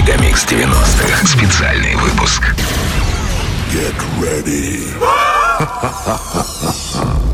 Мегамикс 90-х. Специальный выпуск. Get ready.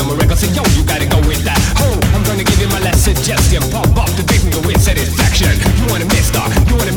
memory Cause yo, you gotta go with that. Ho, I'm gonna give you my last suggestion Pop off the big and with satisfaction. You wanna miss mister, you wanna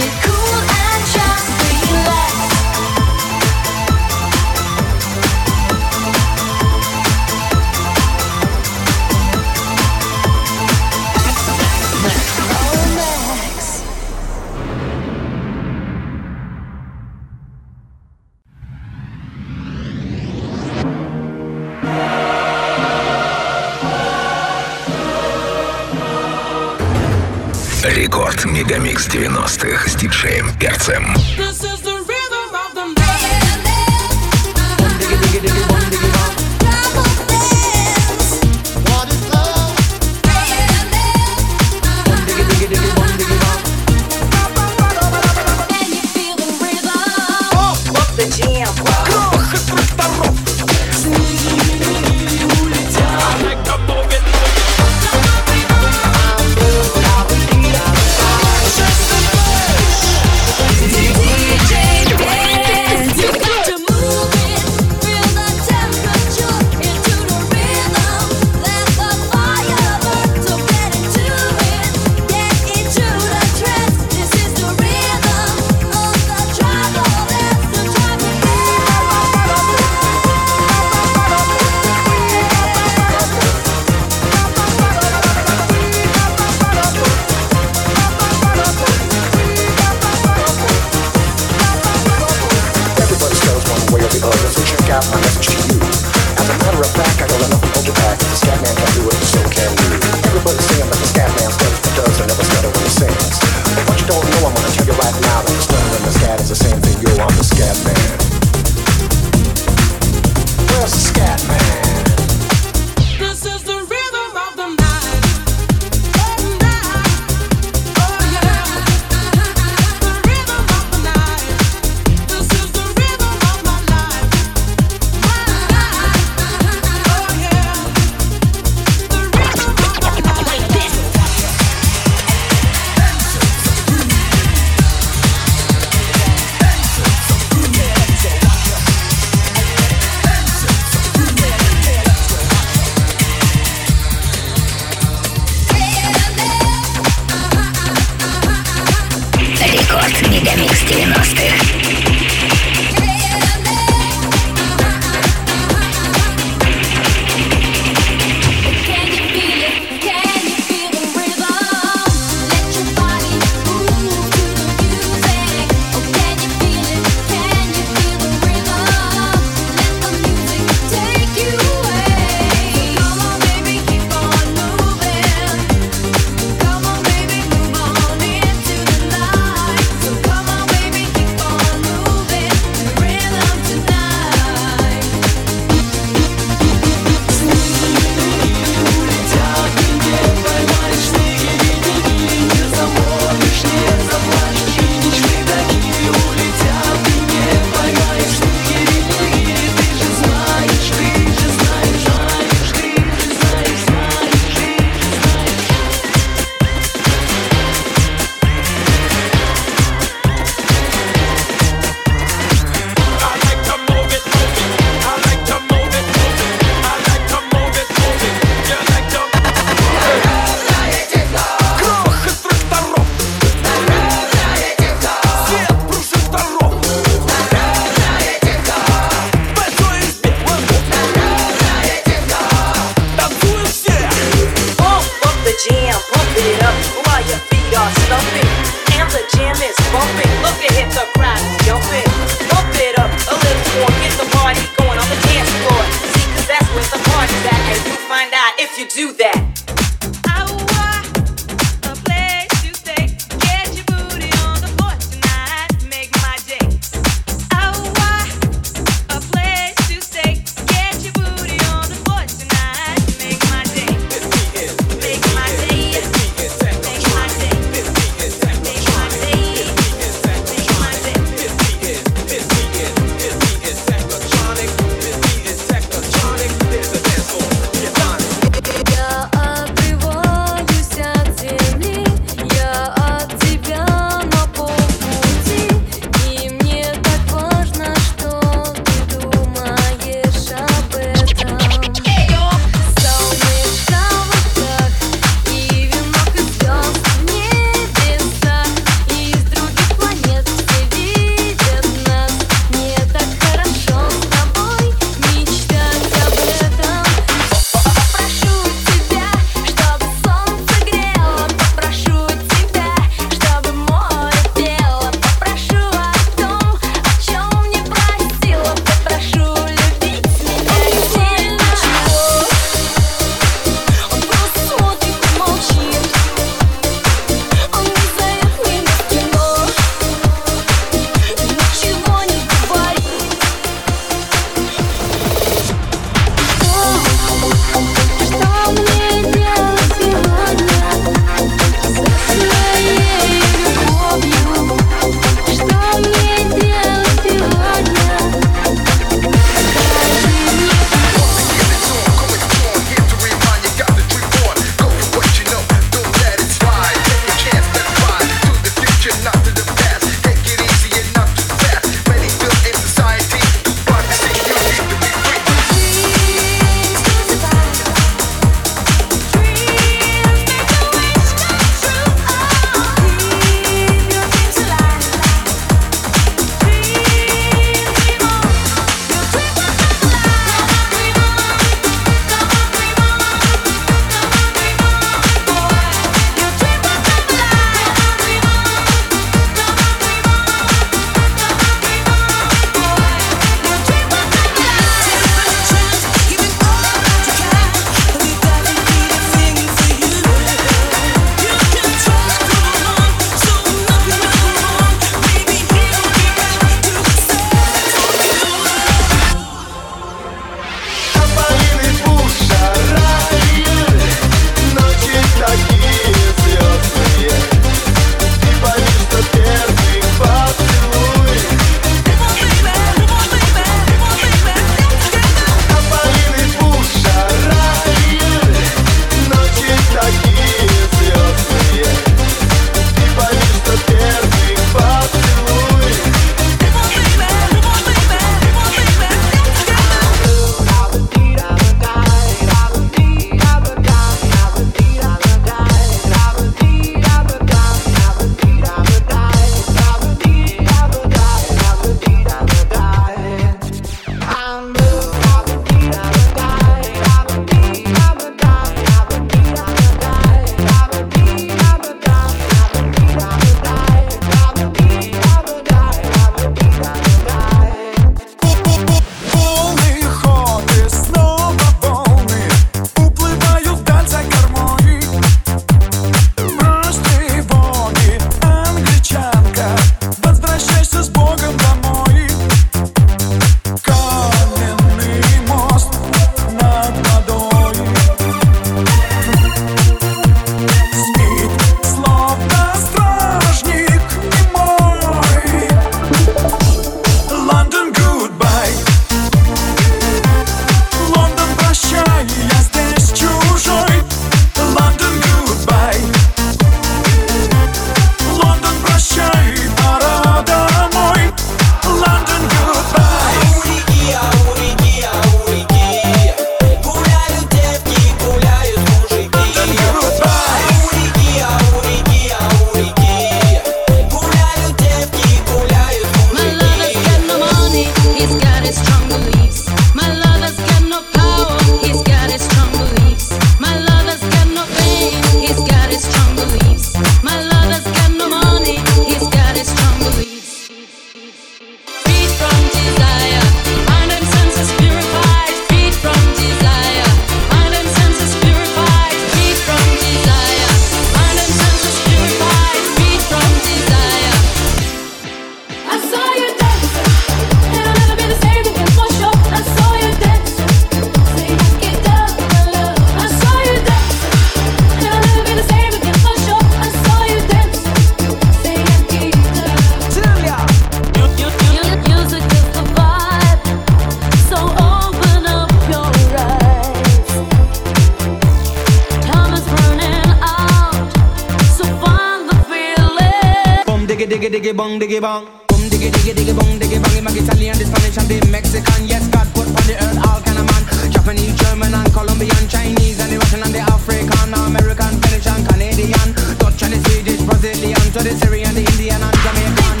diggy. Boom diggy diggy diggy bong diggy bong. Him a Italian, the Spanish and the Mexican. Yes, God put on the earth all kind of man. Japanese, German and Colombian, Chinese and the Russian and the African, American, Finnish and Canadian, Dutch and the Swedish, Brazilian, to the Syrian, the Indian and Jamaican.